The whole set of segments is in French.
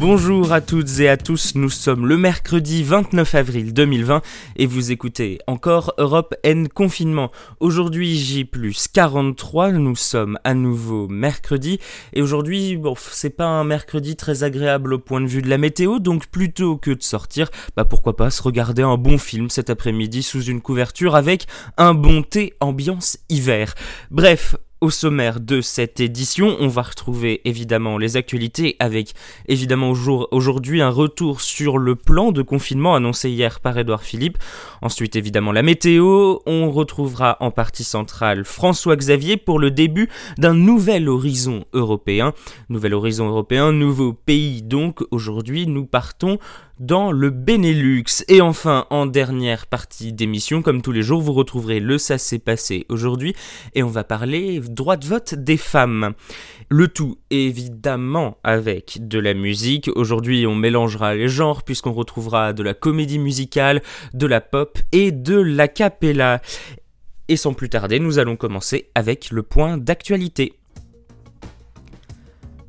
Bonjour à toutes et à tous, nous sommes le mercredi 29 avril 2020 et vous écoutez encore Europe N Confinement. Aujourd'hui J plus 43, nous sommes à nouveau mercredi et aujourd'hui bon, c'est pas un mercredi très agréable au point de vue de la météo donc plutôt que de sortir, bah pourquoi pas se regarder un bon film cet après-midi sous une couverture avec un bon thé ambiance hiver. Bref, au sommaire de cette édition, on va retrouver évidemment les actualités avec évidemment aujourd'hui un retour sur le plan de confinement annoncé hier par Édouard Philippe. Ensuite évidemment la météo, on retrouvera en partie centrale François Xavier pour le début d'un nouvel horizon européen. Nouvel horizon européen, nouveau pays donc. Aujourd'hui nous partons dans le Benelux. Et enfin, en dernière partie d'émission, comme tous les jours, vous retrouverez le Ça s'est passé aujourd'hui et on va parler droit de vote des femmes. Le tout évidemment avec de la musique. Aujourd'hui, on mélangera les genres puisqu'on retrouvera de la comédie musicale, de la pop et de la capella. Et sans plus tarder, nous allons commencer avec le point d'actualité.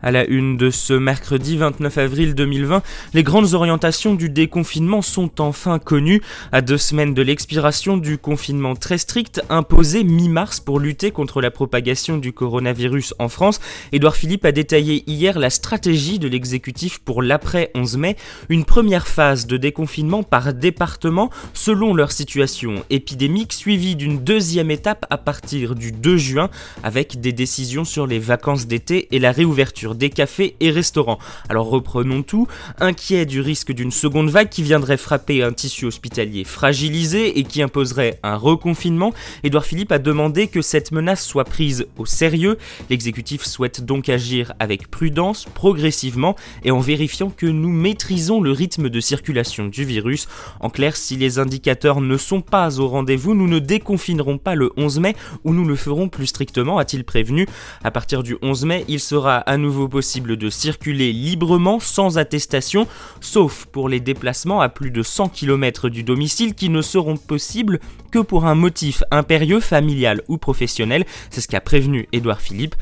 À la une de ce mercredi 29 avril 2020, les grandes orientations du déconfinement sont enfin connues. À deux semaines de l'expiration du confinement très strict imposé mi-mars pour lutter contre la propagation du coronavirus en France, Édouard Philippe a détaillé hier la stratégie de l'exécutif pour l'après 11 mai, une première phase de déconfinement par département selon leur situation épidémique, suivie d'une deuxième étape à partir du 2 juin avec des décisions sur les vacances d'été et la réouverture des cafés et restaurants. Alors reprenons tout, inquiet du risque d'une seconde vague qui viendrait frapper un tissu hospitalier fragilisé et qui imposerait un reconfinement, Édouard Philippe a demandé que cette menace soit prise au sérieux. L'exécutif souhaite donc agir avec prudence, progressivement et en vérifiant que nous maîtrisons le rythme de circulation du virus. En clair, si les indicateurs ne sont pas au rendez-vous, nous ne déconfinerons pas le 11 mai ou nous le ferons plus strictement, a-t-il prévenu. À partir du 11 mai, il sera à nouveau possible de circuler librement sans attestation, sauf pour les déplacements à plus de 100 km du domicile qui ne seront possibles que pour un motif impérieux, familial ou professionnel. C'est ce qu'a prévenu Édouard Philippe.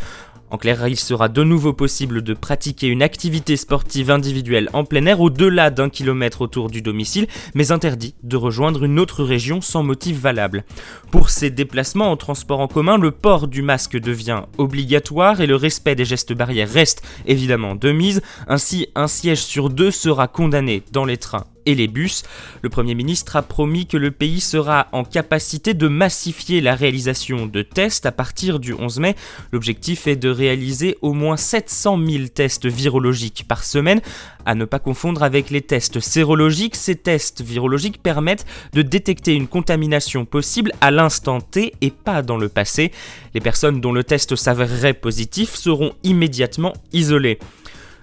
En clair, il sera de nouveau possible de pratiquer une activité sportive individuelle en plein air au-delà d'un kilomètre autour du domicile, mais interdit de rejoindre une autre région sans motif valable. Pour ces déplacements en transport en commun, le port du masque devient obligatoire et le respect des gestes barrières reste évidemment de mise. Ainsi, un siège sur deux sera condamné dans les trains et les bus. Le Premier ministre a promis que le pays sera en capacité de massifier la réalisation de tests à partir du 11 mai. L'objectif est de réaliser au moins 700 000 tests virologiques par semaine, à ne pas confondre avec les tests sérologiques. Ces tests virologiques permettent de détecter une contamination possible à l'instant T et pas dans le passé. Les personnes dont le test s'avérerait positif seront immédiatement isolées.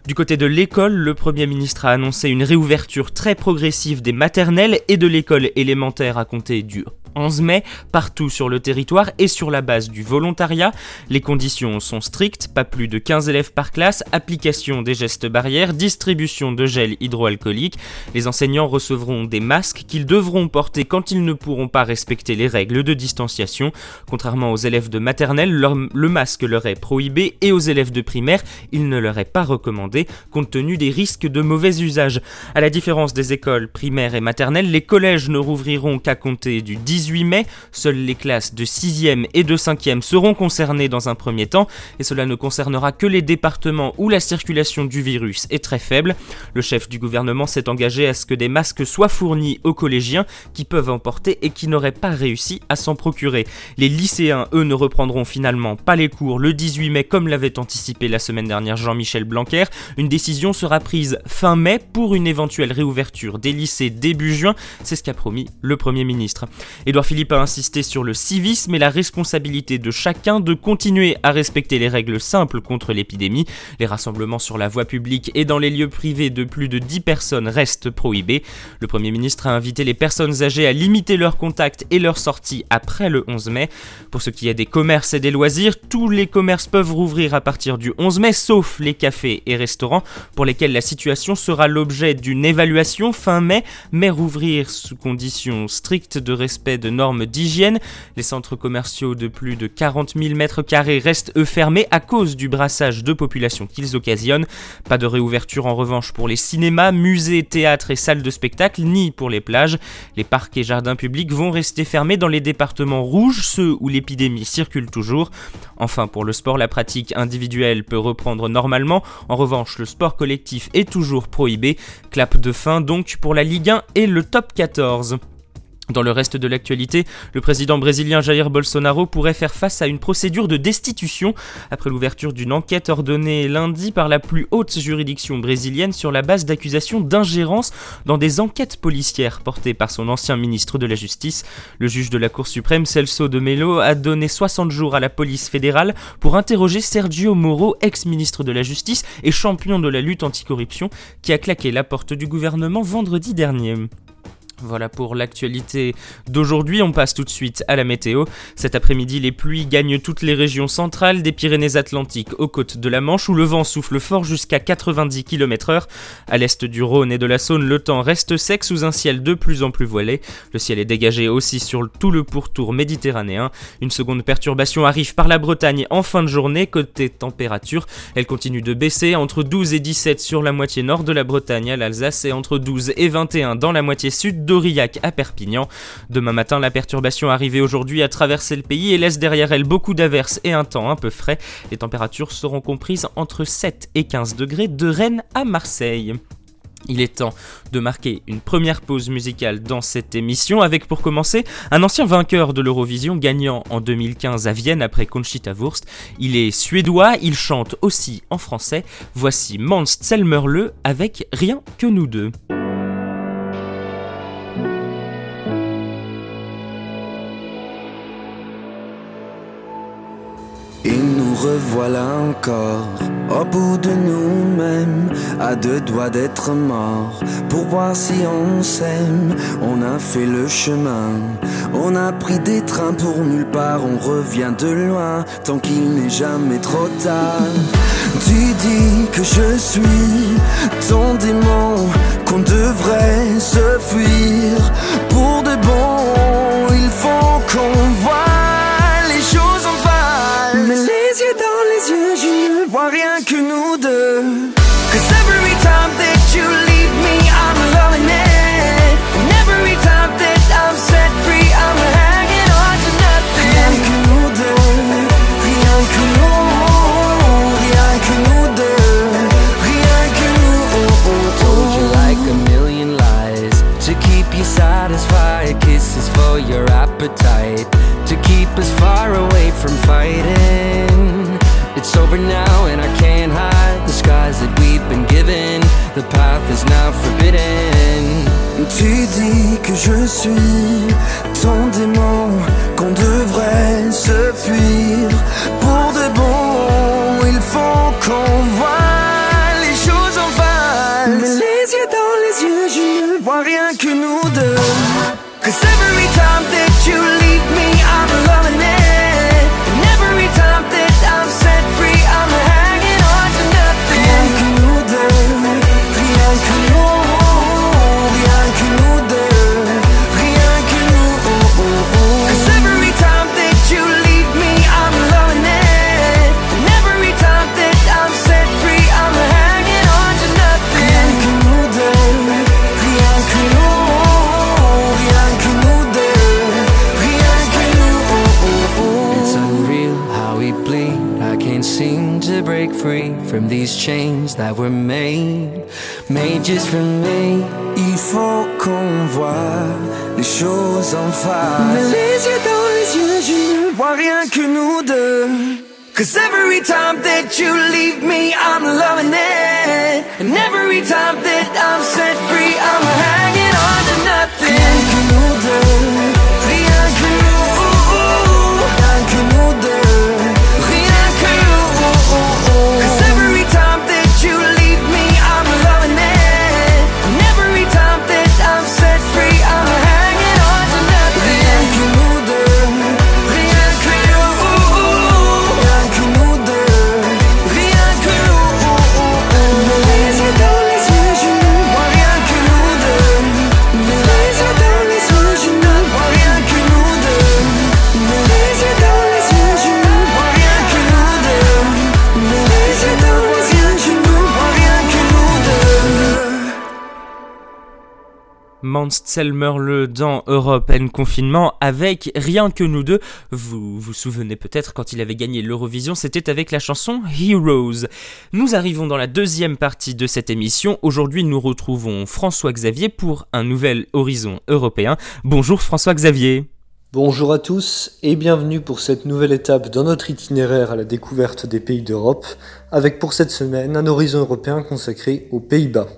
Du côté de l'école, le Premier ministre a annoncé une réouverture très progressive des maternelles et de l'école élémentaire à compter du 11 mai, partout sur le territoire et sur la base du volontariat. Les conditions sont strictes, pas plus de 15 élèves par classe, application des gestes barrières, distribution de gel hydroalcoolique. Les enseignants recevront des masques qu'ils devront porter quand ils ne pourront pas respecter les règles de distanciation. Contrairement aux élèves de maternelle, le masque leur est prohibé et aux élèves de primaire, il ne leur est pas recommandé compte tenu des risques de mauvais usage. À la différence des écoles primaires et maternelles, les collèges ne rouvriront qu'à compter du 18 18 mai. Seules les classes de 6e et de 5e seront concernées dans un premier temps, et cela ne concernera que les départements où la circulation du virus est très faible. Le chef du gouvernement s'est engagé à ce que des masques soient fournis aux collégiens qui peuvent en porter et qui n'auraient pas réussi à s'en procurer. Les lycéens, eux, ne reprendront finalement pas les cours le 18 mai comme l'avait anticipé la semaine dernière Jean-Michel Blanquer. Une décision sera prise fin mai pour une éventuelle réouverture des lycées début juin, c'est ce qu'a promis le Premier ministre. Et Philippe a insisté sur le civisme et la responsabilité de chacun de continuer à respecter les règles simples contre l'épidémie. Les rassemblements sur la voie publique et dans les lieux privés de plus de 10 personnes restent prohibés. Le Premier ministre a invité les personnes âgées à limiter leurs contacts et leurs sorties après le 11 mai. Pour ce qui est des commerces et des loisirs, tous les commerces peuvent rouvrir à partir du 11 mai, sauf les cafés et restaurants pour lesquels la situation sera l'objet d'une évaluation fin mai, mais rouvrir sous conditions strictes de respect de normes d'hygiène. Les centres commerciaux de plus de 40 000 mètres carrés restent eux fermés à cause du brassage de population qu'ils occasionnent. Pas de réouverture en revanche pour les cinémas, musées, théâtres et salles de spectacle, ni pour les plages. Les parcs et jardins publics vont rester fermés dans les départements rouges, ceux où l'épidémie circule toujours. Enfin, pour le sport, la pratique individuelle peut reprendre normalement. En revanche, le sport collectif est toujours prohibé. Clap de fin donc pour la Ligue 1 et le top 14. Dans le reste de l'actualité, le président brésilien Jair Bolsonaro pourrait faire face à une procédure de destitution après l'ouverture d'une enquête ordonnée lundi par la plus haute juridiction brésilienne sur la base d'accusations d'ingérence dans des enquêtes policières portées par son ancien ministre de la Justice. Le juge de la Cour suprême, Celso de Mello, a donné 60 jours à la police fédérale pour interroger Sergio Moro, ex-ministre de la Justice et champion de la lutte anticorruption, qui a claqué la porte du gouvernement vendredi dernier. Voilà pour l'actualité d'aujourd'hui, on passe tout de suite à la météo. Cet après-midi, les pluies gagnent toutes les régions centrales, des Pyrénées-Atlantiques aux côtes de la Manche, où le vent souffle fort jusqu'à 90 km/h. À l'est du Rhône et de la Saône, le temps reste sec sous un ciel de plus en plus voilé. Le ciel est dégagé aussi sur tout le pourtour méditerranéen. Une seconde perturbation arrive par la Bretagne en fin de journée. Côté température, elle continue de baisser entre 12 et 17 sur la moitié nord de la Bretagne à l'Alsace et entre 12 et 21 dans la moitié sud d'Aurillac à Perpignan. Demain matin, la perturbation arrivée aujourd'hui a traversé le pays et laisse derrière elle beaucoup d'averses et un temps un peu frais. Les températures seront comprises entre 7 et 15 degrés de Rennes à Marseille. Il est temps de marquer une première pause musicale dans cette émission avec pour commencer un ancien vainqueur de l'Eurovision gagnant en 2015 à Vienne après Conchita Wurst. Il est suédois, il chante aussi en français. Voici Mans Zelmerle avec Rien que nous deux. Revoilà encore au bout de nous-mêmes, à deux doigts d'être morts, pour voir si on s'aime. On a fait le chemin, on a pris des trains pour nulle part, on revient de loin, tant qu'il n'est jamais trop tard. Tu dis que je suis ton démon, qu'on devrait se fuir Tu dis que je suis ton démon, qu'on devrait se fuir just for me. Il faut qu'on voit les choses en face. Mais les yeux dans les yeux, je ne vois rien que nous deux. Cause every time that you leave Selmerle dans Europe and Confinement avec Rien que nous deux. Vous vous souvenez peut-être quand il avait gagné l'Eurovision, c'était avec la chanson Heroes. Nous arrivons dans la deuxième partie de cette émission. Aujourd'hui, nous retrouvons François Xavier pour un nouvel horizon européen. Bonjour François Xavier. Bonjour à tous et bienvenue pour cette nouvelle étape dans notre itinéraire à la découverte des pays d'Europe, avec pour cette semaine un horizon européen consacré aux Pays-Bas.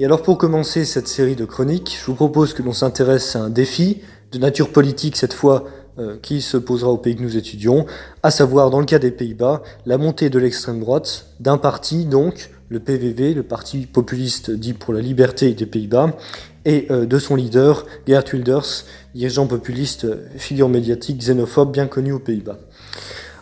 Et alors pour commencer cette série de chroniques, je vous propose que l'on s'intéresse à un défi de nature politique cette fois euh, qui se posera au pays que nous étudions, à savoir dans le cas des Pays-Bas, la montée de l'extrême droite, d'un parti donc, le PVV, le parti populiste dit pour la liberté des Pays-Bas, et euh, de son leader, Geert Wilders, dirigeant populiste, figure médiatique xénophobe bien connu aux Pays-Bas.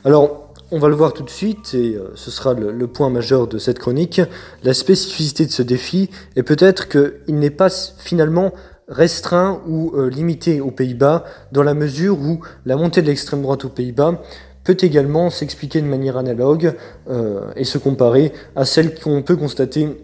Alors, on va le voir tout de suite, et euh, ce sera le, point majeur de cette chronique. La spécificité de ce défi est peut-être qu'il n'est pas finalement restreint ou euh, limité aux Pays-Bas, dans la mesure où la montée de l'extrême droite aux Pays-Bas peut également s'expliquer de manière analogue et se comparer à celle qu'on peut constater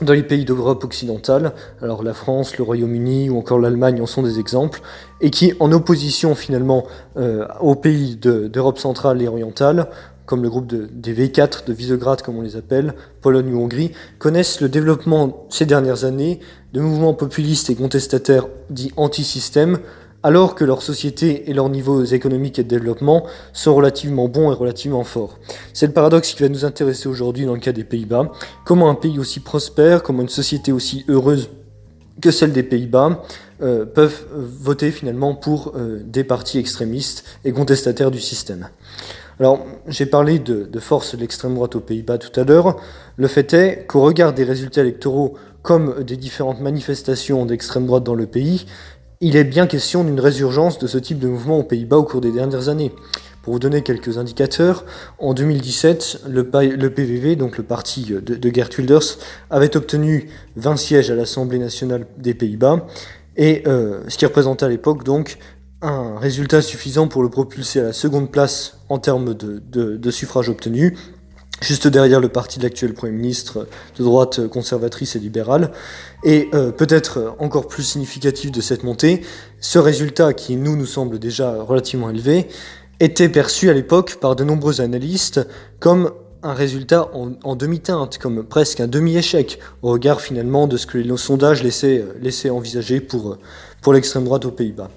dans les pays d'Europe occidentale, alors la France, le Royaume-Uni ou encore l'Allemagne en sont des exemples, et qui, en opposition finalement euh, aux pays d'Europe centrale et orientale, comme le groupe de, des V4 de Visegrad comme on les appelle, Pologne ou Hongrie, connaissent le développement ces dernières années de mouvements populistes et contestataires dits anti-système, alors que leur société et leurs niveaux économiques et de développement sont relativement bons et relativement forts. C'est le paradoxe qui va nous intéresser aujourd'hui dans le cas des Pays-Bas. Comment un pays aussi prospère, comment une société aussi heureuse que celle des Pays-Bas euh, peuvent voter finalement pour euh, des partis extrémistes et contestataires du système. Alors, j'ai parlé de, de force de l'extrême droite aux Pays-Bas tout à l'heure. Le fait est qu'au regard des résultats électoraux comme des différentes manifestations d'extrême droite dans le pays, il est bien question d'une résurgence de ce type de mouvement aux Pays-Bas au cours des dernières années. Pour vous donner quelques indicateurs, en 2017, le, PVV, donc le parti de, de Gert Wilders, avait obtenu 20 sièges à l'Assemblée nationale des Pays-Bas, euh, ce qui représentait à l'époque donc un résultat suffisant pour le propulser à la seconde place en termes de, de suffrages obtenus, juste derrière le parti de l'actuel Premier ministre de droite conservatrice et libérale. Et euh, peut-être encore plus significatif de cette montée, ce résultat qui nous nous semble déjà relativement élevé, était perçu à l'époque par de nombreux analystes comme un résultat en, demi-teinte, comme presque un demi-échec, au regard finalement de ce que les sondages laissaient, laissaient envisager pour, pour l'extrême droite aux Pays-Bas.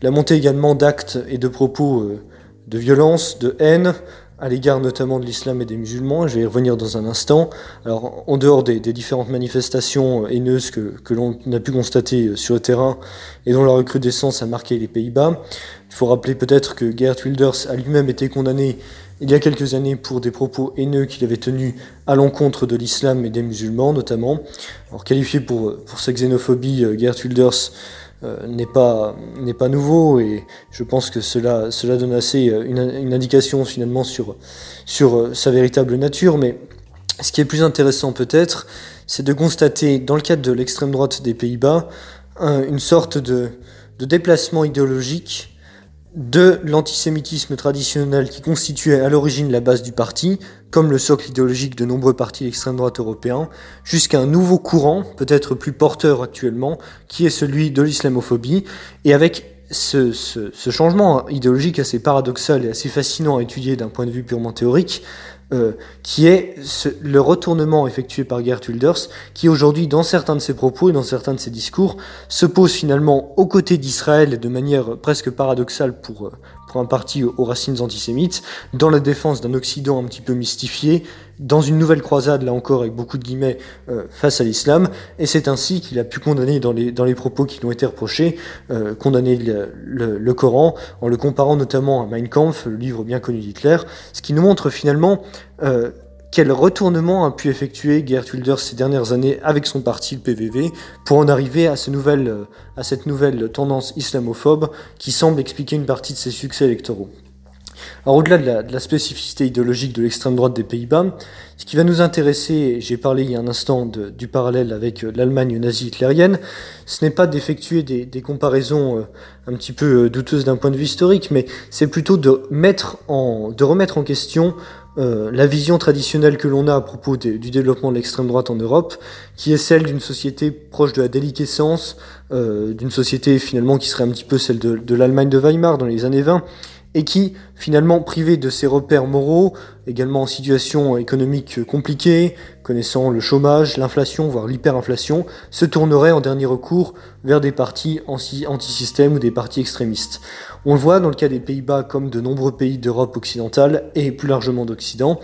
La montée également d'actes et de propos euh, de violence, de haine, à l'égard notamment de l'islam et des musulmans, je vais y revenir dans un instant. Alors, en dehors des, différentes manifestations haineuses que, que l'on a pu constater sur le terrain et dont la recrudescence a marqué les Pays-Bas, il faut rappeler peut-être que Geert Wilders a lui-même été condamné il y a quelques années pour des propos haineux qu'il avait tenus à l'encontre de l'islam et des musulmans notamment. Alors qualifié pour, pour sa xénophobie, Geert Wilders n'est pas pas nouveau et je pense que cela cela donne assez euh, une, une indication finalement sur sur euh, sa véritable nature. Mais ce qui est plus intéressant peut-être c'est de constater dans le cadre de l'extrême droite des Pays-Bas une sorte de, de déplacement idéologique de l'antisémitisme traditionnel qui constituait à l'origine la base du parti, comme le socle idéologique de nombreux partis d'extrême droite européens, jusqu'à un nouveau courant, peut-être plus porteur actuellement, qui est celui de l'islamophobie, et avec ce, ce, changement idéologique assez paradoxal et assez fascinant à étudier d'un point de vue purement théorique, euh, qui est le retournement effectué par Gert Wilders, qui aujourd'hui, dans certains de ses propos et dans certains de ses discours, se pose finalement aux côtés d'Israël de manière presque paradoxale pour, euh, pour un parti aux racines antisémites, dans la défense d'un Occident un petit peu mystifié, dans une nouvelle croisade, là encore avec beaucoup de guillemets, euh, face à l'islam, et c'est ainsi qu'il a pu condamner dans les, dans les propos qui lui ont été reprochés, euh, condamner le, Coran, en le comparant notamment à Mein Kampf, le livre bien connu d'Hitler, ce qui nous montre finalement euh, quel retournement a pu effectuer Geert Wilders ces dernières années avec son parti, le PVV, pour en arriver à, cette nouvelle tendance islamophobe qui semble expliquer une partie de ses succès électoraux? Alors au-delà de, la, spécificité idéologique de l'extrême droite des Pays-Bas, ce qui va nous intéresser, j'ai parlé il y a un instant du parallèle avec euh, l'Allemagne nazie hitlérienne, ce n'est pas d'effectuer des, comparaisons euh, un petit peu euh, douteuses d'un point de vue historique, mais c'est plutôt de remettre en question euh, la vision traditionnelle que l'on a à propos du développement de l'extrême droite en Europe, qui est celle d'une société proche de la déliquescence, euh, d'une société finalement qui serait un petit peu celle de, de l'Allemagne de Weimar dans les années 20, et qui, finalement, privé de ses repères moraux, également en situation économique compliquée, connaissant le chômage, l'inflation, voire l'hyperinflation, se tournerait en dernier recours vers des partis anti-système ou des partis extrémistes. On le voit dans le cas des Pays-Bas comme de nombreux pays d'Europe occidentale et plus largement d'Occident.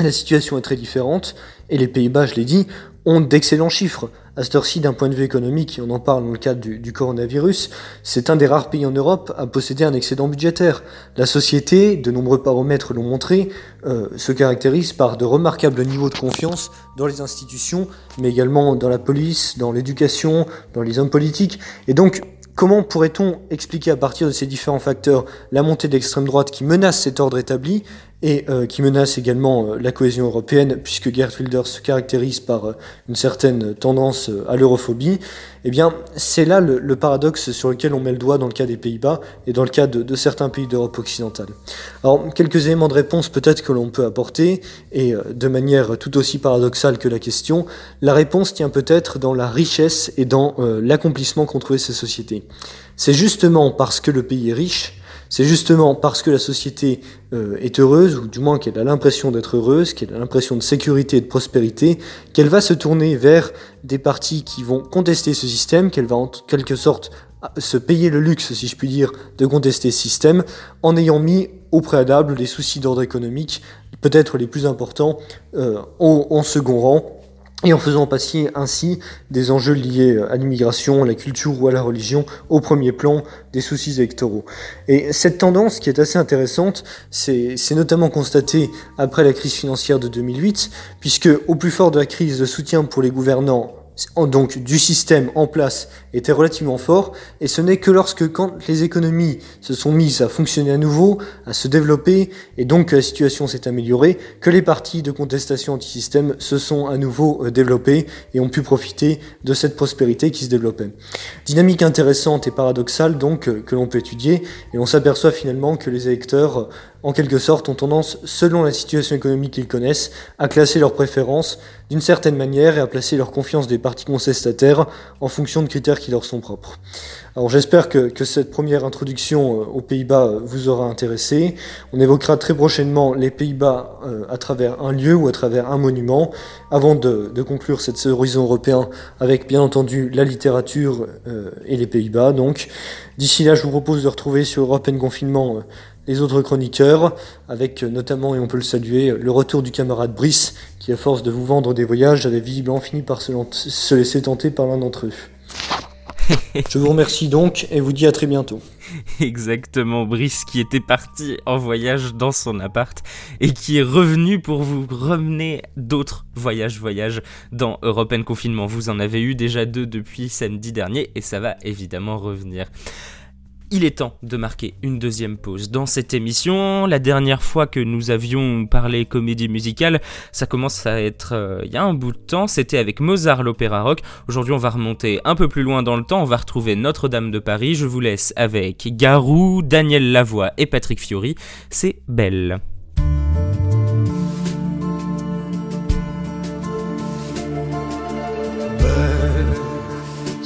La situation est très différente et les Pays-Bas, je l'ai dit, ont d'excellents chiffres à cette heure-ci, d'un point de vue économique, on en parle dans le cadre du, coronavirus, c'est un des rares pays en Europe à posséder un excédent budgétaire. La société, de nombreux paramètres l'ont montré, euh, se caractérise par de remarquables niveaux de confiance dans les institutions, mais également dans la police, dans l'éducation, dans les hommes politiques. Et donc, Comment pourrait-on expliquer à partir de ces différents facteurs la montée de l'extrême droite qui menace cet ordre établi? Et euh, qui menace également euh, la cohésion européenne, puisque Gert Wilders se caractérise par euh, une certaine tendance à l'europhobie, eh bien, c'est là le, paradoxe sur lequel on met le doigt dans le cas des Pays-Bas et dans le cas de, de certains pays d'Europe occidentale. Alors, quelques éléments de réponse peut-être que l'on peut apporter, et de manière tout aussi paradoxale que la question, la réponse tient peut-être dans la richesse et dans l'accomplissement qu'ont trouvé ces sociétés. C'est justement parce que le pays est riche c'est justement parce que la société euh, est heureuse, ou du moins qu'elle a l'impression d'être heureuse, qu'elle a l'impression de sécurité et de prospérité, qu'elle va se tourner vers des partis qui vont contester ce système, qu'elle va en quelque sorte se payer le luxe, si je puis dire, de contester ce système, en ayant mis au préalable les soucis d'ordre économique, peut-être les plus importants, euh, en second rang, et en faisant passer ainsi des enjeux liés à l'immigration, à la culture ou à la religion au premier plan des soucis électoraux. Et cette tendance qui est assez intéressante, c'est notamment constaté après la crise financière de 2008, puisque au plus fort de la crise, de soutien pour les gouvernants donc du système en place était relativement fort, et ce n'est que lorsque quand les économies se sont mises à fonctionner à nouveau, à se développer, et donc que la situation s'est améliorée, que les partis de contestation anti-système se sont à nouveau euh, développés et ont pu profiter de cette prospérité qui se développait. Dynamique intéressante et paradoxale donc euh, que l'on peut étudier, et on s'aperçoit finalement que les électeurs en quelque sorte, ont tendance, selon la situation économique qu'ils connaissent, à classer leurs préférences d'une certaine manière et à placer leur confiance des partis contestataires en fonction de critères qui leur sont propres. Alors j'espère que, cette première introduction euh, aux Pays-Bas euh, vous aura intéressé. On évoquera très prochainement les Pays-Bas euh, à travers un lieu ou à travers un monument, avant de, de conclure cet horizon européen avec bien entendu la littérature et les Pays-Bas. Donc d'ici là, je vous propose de retrouver sur Europe Confinement les autres chroniqueurs, avec notamment, et on peut le saluer, le retour du camarade Brice, qui à force de vous vendre des voyages, avait visiblement fini par se, laisser tenter par l'un d'entre eux. Je vous remercie donc et vous dis à très bientôt. Exactement, Brice qui était parti en voyage dans son appart et qui est revenu pour vous ramener d'autres voyages voyages dans European Confinement. Vous en avez eu déjà deux depuis samedi dernier et ça va évidemment revenir. Il est temps de marquer une deuxième pause dans cette émission. La dernière fois que nous avions parlé comédie musicale, ça commence à être euh, il y a un bout de temps, c'était avec Mozart l'opéra rock. Aujourd'hui, on va remonter un peu plus loin dans le temps, on va retrouver Notre-Dame de Paris. Je vous laisse avec Garou, Daniel Lavoie et Patrick Fiori. C'est belle.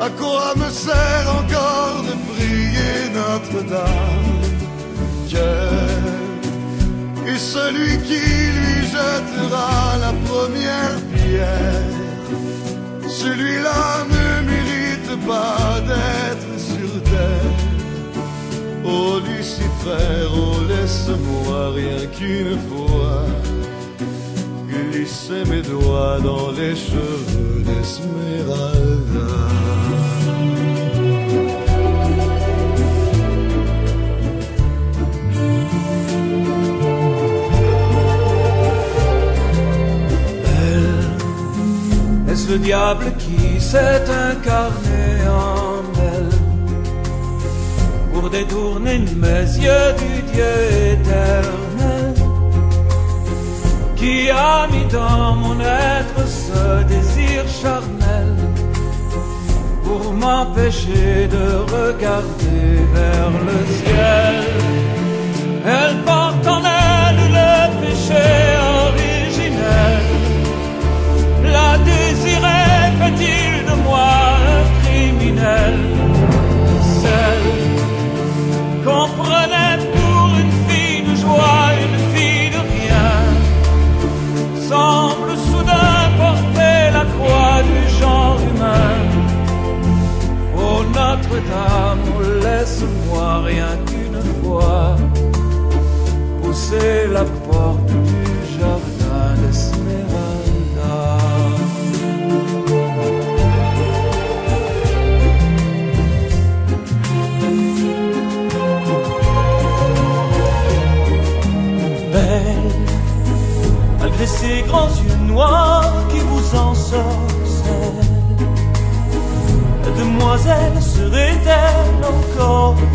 à quoi me sert encore de prier Notre-Dame Dieu? Et celui qui lui jettera la première pierre, celui-là ne mérite pas d'être sur terre. Oh Lucifer, oh laisse-moi rien qu'une fois glisser mes doigts dans les cheveux d'Esmeralda. Elle, est-ce le diable qui s'est incarné en elle? Pour détourner mes yeux du Dieu éternel? Qui a mis dans mon être ce désir charnel pour m'empêcher de regarder vers le ciel. Laisse-moi rien qu'une fois pousser la porte du jardin d'Esmeralda. Belle, malgré ces grands yeux noirs qui vous ensorcellent, la demoiselle serait-elle encore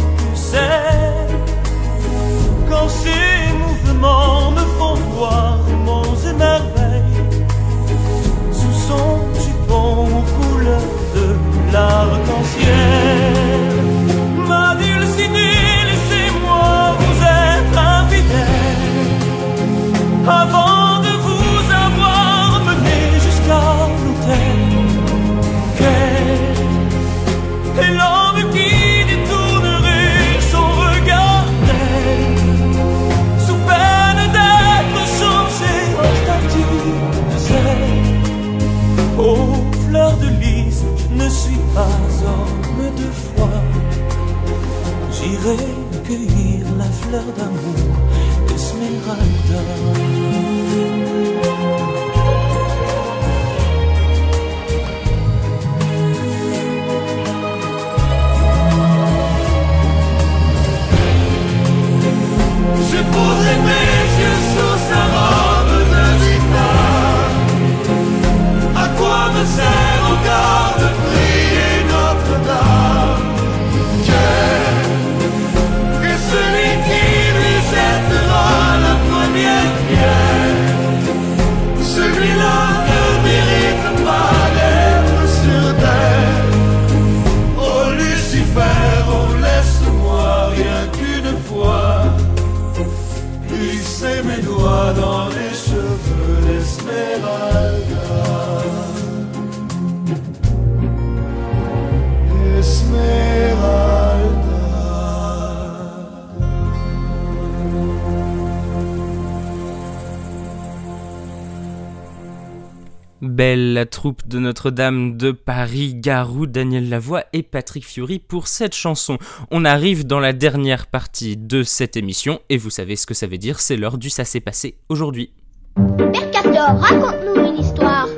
troupe de Notre-Dame de Paris, Garou, Daniel Lavoie et Patrick Fiori pour cette chanson. On arrive dans la dernière partie de cette émission et vous savez ce que ça veut dire, c'est l'heure du ça s'est passé aujourd'hui. Mercator, raconte-nous une histoire.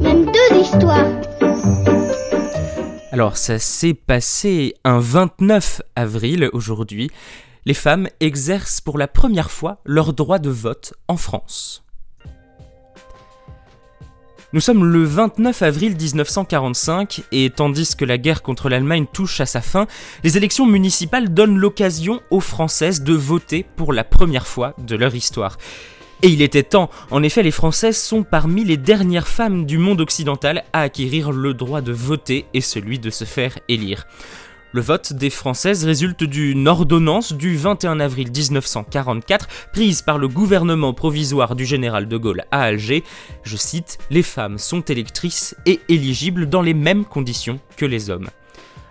Même deux histoires. Alors ça s'est passé un 29 avril aujourd'hui. Les femmes exercent pour la première fois leur droit de vote en France. Nous sommes le 29 avril 1945 et tandis que la guerre contre l'Allemagne touche à sa fin, les élections municipales donnent l'occasion aux Françaises de voter pour la première fois de leur histoire. Et il était temps, en effet les Françaises sont parmi les dernières femmes du monde occidental à acquérir le droit de voter et celui de se faire élire. Le vote des Françaises résulte d'une ordonnance du 21 avril 1944 prise par le gouvernement provisoire du général de Gaulle à Alger. Je cite, Les femmes sont électrices et éligibles dans les mêmes conditions que les hommes.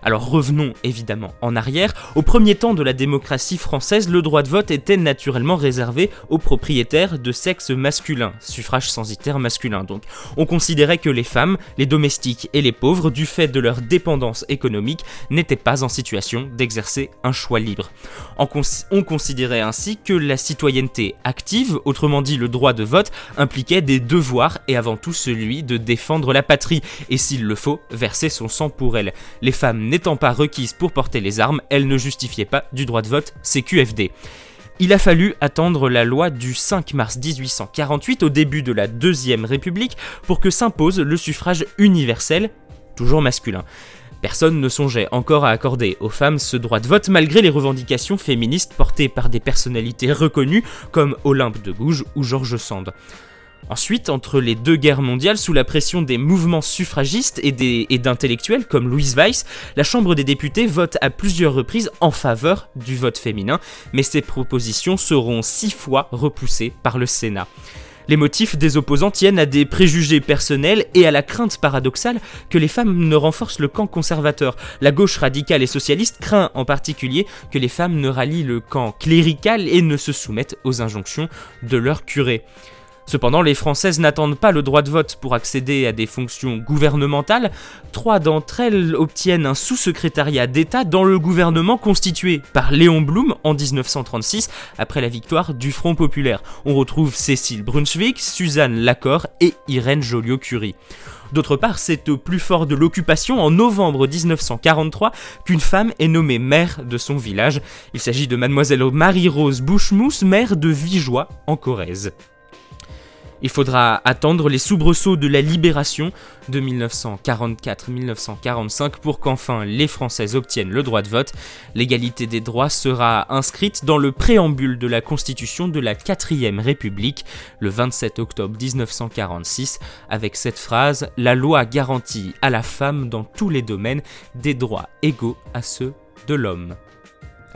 Alors revenons évidemment en arrière. Au premier temps de la démocratie française, le droit de vote était naturellement réservé aux propriétaires de sexe masculin, suffrage censitaire masculin donc. On considérait que les femmes, les domestiques et les pauvres, du fait de leur dépendance économique, n'étaient pas en situation d'exercer un choix libre. On considérait ainsi que la citoyenneté active, autrement dit le droit de vote, impliquait des devoirs et avant tout celui de défendre la patrie, et s'il le faut, verser son sang pour elle. Les femmes n'étant pas requises pour porter les armes, elles ne justifiaient pas du droit de vote CQFD. Il a fallu attendre la loi du 5 mars 1848 au début de la Deuxième République pour que s'impose le suffrage universel, toujours masculin. Personne ne songeait encore à accorder aux femmes ce droit de vote malgré les revendications féministes portées par des personnalités reconnues comme Olympe de Gouges ou Georges Sand. Ensuite, entre les deux guerres mondiales, sous la pression des mouvements suffragistes et d'intellectuels comme Louise Weiss, la Chambre des députés vote à plusieurs reprises en faveur du vote féminin, mais ces propositions seront six fois repoussées par le Sénat. Les motifs des opposants tiennent à des préjugés personnels et à la crainte paradoxale que les femmes ne renforcent le camp conservateur. La gauche radicale et socialiste craint en particulier que les femmes ne rallient le camp clérical et ne se soumettent aux injonctions de leur curé. Cependant, les Françaises n'attendent pas le droit de vote pour accéder à des fonctions gouvernementales. Trois d'entre elles obtiennent un sous-secrétariat d'État dans le gouvernement constitué par Léon Blum en 1936 après la victoire du Front populaire. On retrouve Cécile Brunswick, Suzanne Lacor et Irène Joliot-Curie. D'autre part, c'est au plus fort de l'occupation, en novembre 1943, qu'une femme est nommée maire de son village. Il s'agit de mademoiselle Marie-Rose Bouchemousse, maire de Vigeois, en Corrèze. Il faudra attendre les soubresauts de la libération de 1944-1945 pour qu'enfin les Françaises obtiennent le droit de vote. L'égalité des droits sera inscrite dans le préambule de la Constitution de la 4ème République le 27 octobre 1946 avec cette phrase La loi garantit à la femme dans tous les domaines des droits égaux à ceux de l'homme.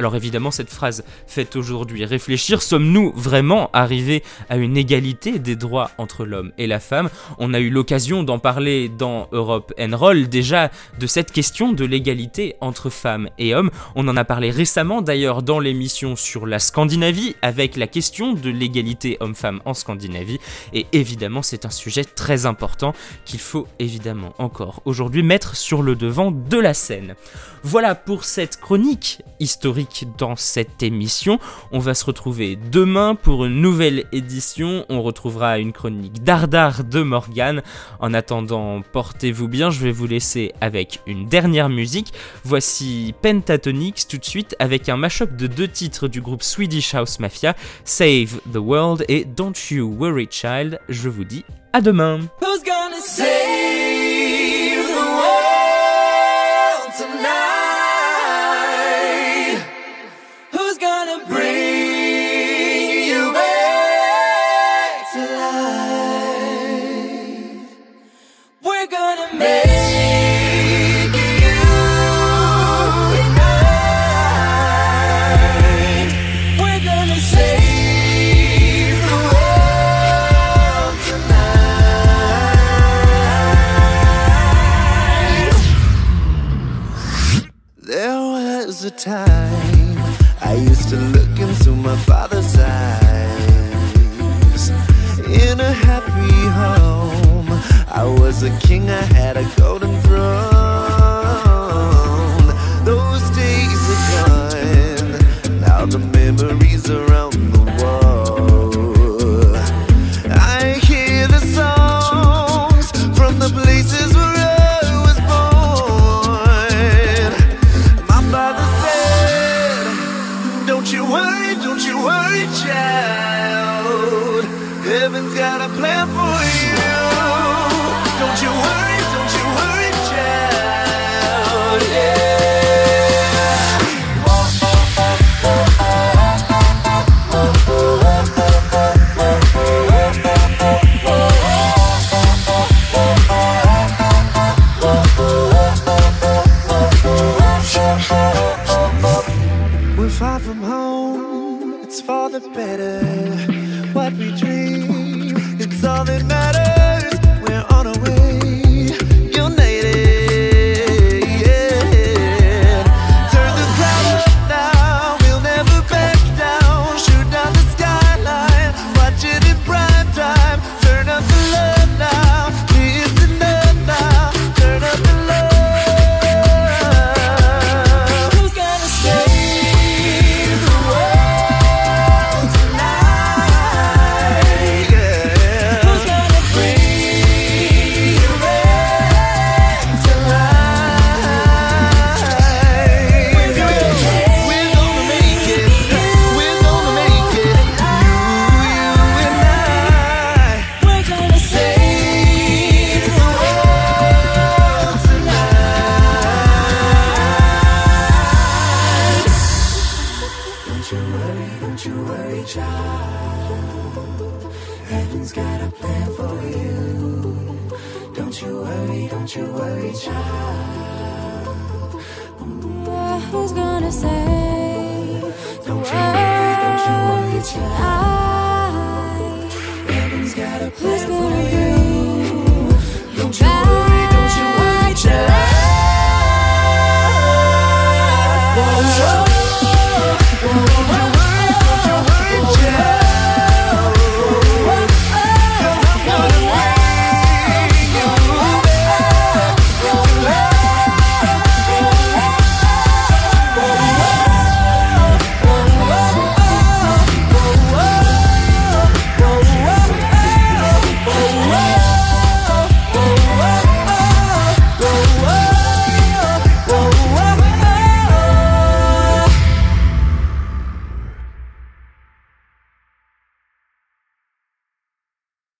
Alors évidemment, cette phrase fait aujourd'hui réfléchir, sommes-nous vraiment arrivés à une égalité des droits entre l'homme et la femme? On a eu l'occasion d'en parler dans Europe and Roll déjà de cette question de l'égalité entre femmes et hommes. On en a parlé récemment d'ailleurs dans l'émission sur la Scandinavie avec la question de l'égalité homme-femme en Scandinavie. Et évidemment, c'est un sujet très important qu'il faut évidemment encore aujourd'hui mettre sur le devant de la scène. Voilà pour cette chronique historique dans cette émission. On va se retrouver demain pour une nouvelle édition. On retrouvera une chronique d'Ardard de Morgan. En attendant, portez-vous bien. Je vais vous laisser avec une dernière musique. Voici Pentatonix tout de suite avec un mashup de deux titres du groupe Swedish House Mafia, Save the World et Don't You Worry Child. Je vous dis à demain. Into my father's eyes. In a happy home I was a king, I had a golden throne don't you worry, child. But who's gonna say? Don't you worry, don't you worry, child. Heaven's got a plan for you. Don't you worry, don't you worry, child.